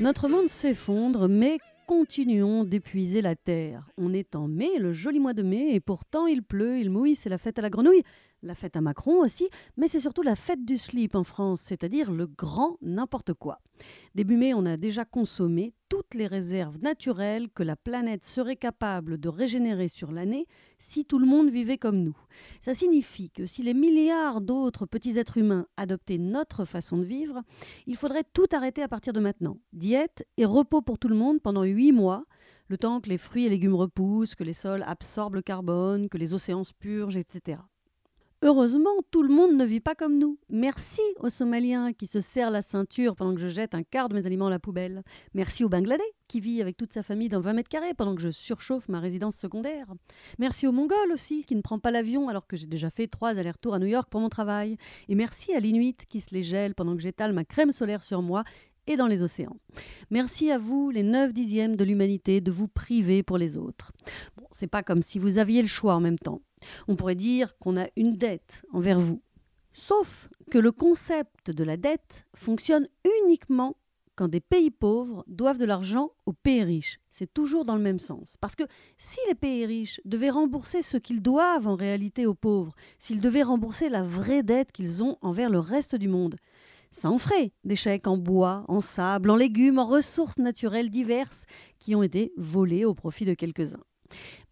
Notre monde s'effondre, mais continuons d'épuiser la terre. On est en mai, le joli mois de mai, et pourtant il pleut, il mouille, c'est la fête à la grenouille, la fête à Macron aussi, mais c'est surtout la fête du slip en France, c'est-à-dire le grand n'importe quoi. Début mai, on a déjà consommé toutes les réserves naturelles que la planète serait capable de régénérer sur l'année si tout le monde vivait comme nous. Ça signifie que si les milliards d'autres petits êtres humains adoptaient notre façon de vivre, il faudrait tout arrêter à partir de maintenant. Diète et repos pour tout le monde pendant huit mois, le temps que les fruits et légumes repoussent, que les sols absorbent le carbone, que les océans se purgent, etc. Heureusement, tout le monde ne vit pas comme nous. Merci aux Somaliens qui se serrent la ceinture pendant que je jette un quart de mes aliments à la poubelle. Merci au Bangladais qui vit avec toute sa famille dans 20 mètres carrés pendant que je surchauffe ma résidence secondaire. Merci au Mongol aussi qui ne prend pas l'avion alors que j'ai déjà fait trois allers-retours à New York pour mon travail. Et merci à l'Inuit qui se les gèle pendant que j'étale ma crème solaire sur moi et dans les océans. Merci à vous, les 9 dixièmes de l'humanité, de vous priver pour les autres. Bon, c'est pas comme si vous aviez le choix en même temps. On pourrait dire qu'on a une dette envers vous. Sauf que le concept de la dette fonctionne uniquement quand des pays pauvres doivent de l'argent aux pays riches. C'est toujours dans le même sens. Parce que si les pays riches devaient rembourser ce qu'ils doivent en réalité aux pauvres, s'ils devaient rembourser la vraie dette qu'ils ont envers le reste du monde, ça en ferait des chèques en bois, en sable, en légumes, en ressources naturelles diverses qui ont été volées au profit de quelques-uns.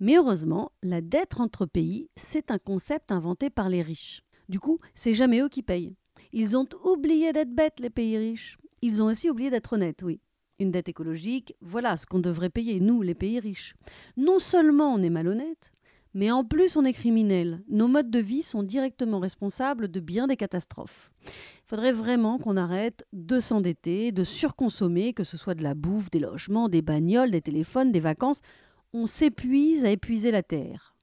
Mais heureusement, la dette entre pays, c'est un concept inventé par les riches. Du coup, c'est jamais eux qui payent. Ils ont oublié d'être bêtes, les pays riches. Ils ont aussi oublié d'être honnêtes, oui. Une dette écologique, voilà ce qu'on devrait payer, nous, les pays riches. Non seulement on est malhonnête, mais en plus on est criminel. Nos modes de vie sont directement responsables de bien des catastrophes. Il faudrait vraiment qu'on arrête de s'endetter, de surconsommer, que ce soit de la bouffe, des logements, des bagnoles, des téléphones, des vacances on s'épuise à épuiser la terre.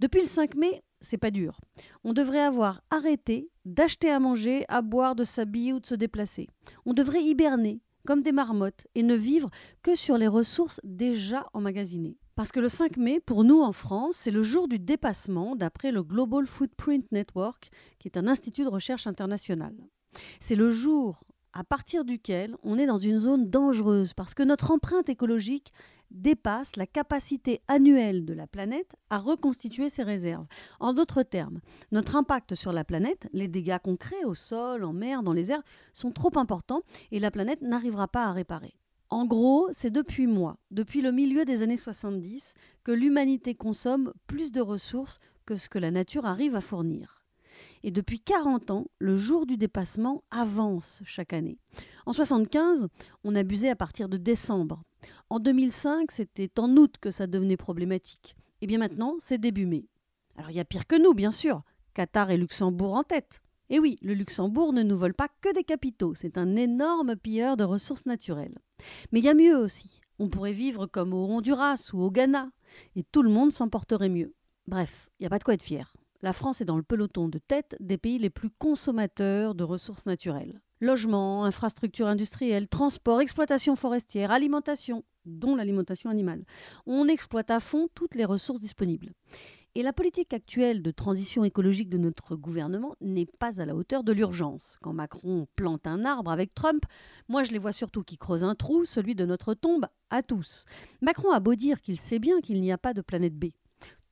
Depuis le 5 mai, c'est pas dur. On devrait avoir arrêté d'acheter à manger, à boire, de s'habiller ou de se déplacer. On devrait hiberner comme des marmottes et ne vivre que sur les ressources déjà emmagasinées. Parce que le 5 mai, pour nous en France, c'est le jour du dépassement d'après le Global Footprint Network, qui est un institut de recherche international. C'est le jour à partir duquel on est dans une zone dangereuse parce que notre empreinte écologique dépasse la capacité annuelle de la planète à reconstituer ses réserves. En d'autres termes, notre impact sur la planète, les dégâts concrets au sol, en mer, dans les airs, sont trop importants et la planète n'arrivera pas à réparer. En gros, c'est depuis moi, depuis le milieu des années 70, que l'humanité consomme plus de ressources que ce que la nature arrive à fournir. Et depuis 40 ans, le jour du dépassement avance chaque année. En 75, on abusait à partir de décembre. En 2005, c'était en août que ça devenait problématique. Et bien maintenant, c'est début mai. Alors il y a pire que nous, bien sûr. Qatar et Luxembourg en tête. Et oui, le Luxembourg ne nous vole pas que des capitaux, c'est un énorme pilleur de ressources naturelles. Mais il y a mieux aussi. On pourrait vivre comme au Honduras ou au Ghana, et tout le monde s'en porterait mieux. Bref, il n'y a pas de quoi être fier. La France est dans le peloton de tête des pays les plus consommateurs de ressources naturelles. Logement, infrastructures industrielles, transport, exploitation forestière, alimentation, dont l'alimentation animale. On exploite à fond toutes les ressources disponibles. Et la politique actuelle de transition écologique de notre gouvernement n'est pas à la hauteur de l'urgence. Quand Macron plante un arbre avec Trump, moi je les vois surtout qui creusent un trou, celui de notre tombe, à tous. Macron a beau dire qu'il sait bien qu'il n'y a pas de planète B.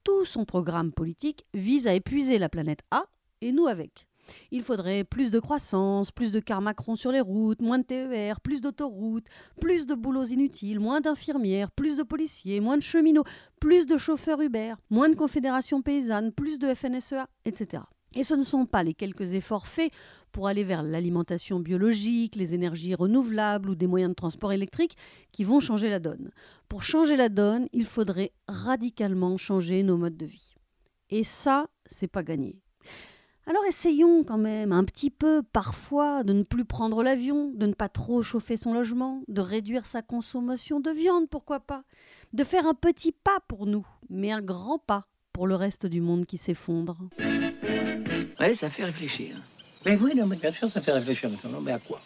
Tout son programme politique vise à épuiser la planète A, et nous avec. Il faudrait plus de croissance, plus de cars Macron sur les routes, moins de TER, plus d'autoroutes, plus de boulots inutiles, moins d'infirmières, plus de policiers, moins de cheminots, plus de chauffeurs Uber, moins de confédérations paysannes, plus de FNSEA, etc. Et ce ne sont pas les quelques efforts faits pour aller vers l'alimentation biologique, les énergies renouvelables ou des moyens de transport électrique qui vont changer la donne. Pour changer la donne, il faudrait radicalement changer nos modes de vie. Et ça, c'est pas gagné. Alors essayons quand même un petit peu parfois de ne plus prendre l'avion, de ne pas trop chauffer son logement, de réduire sa consommation de viande, pourquoi pas, de faire un petit pas pour nous, mais un grand pas pour le reste du monde qui s'effondre. Ouais, ça fait réfléchir. Mais oui, non, mais bien sûr, ça fait réfléchir maintenant. Mais à quoi?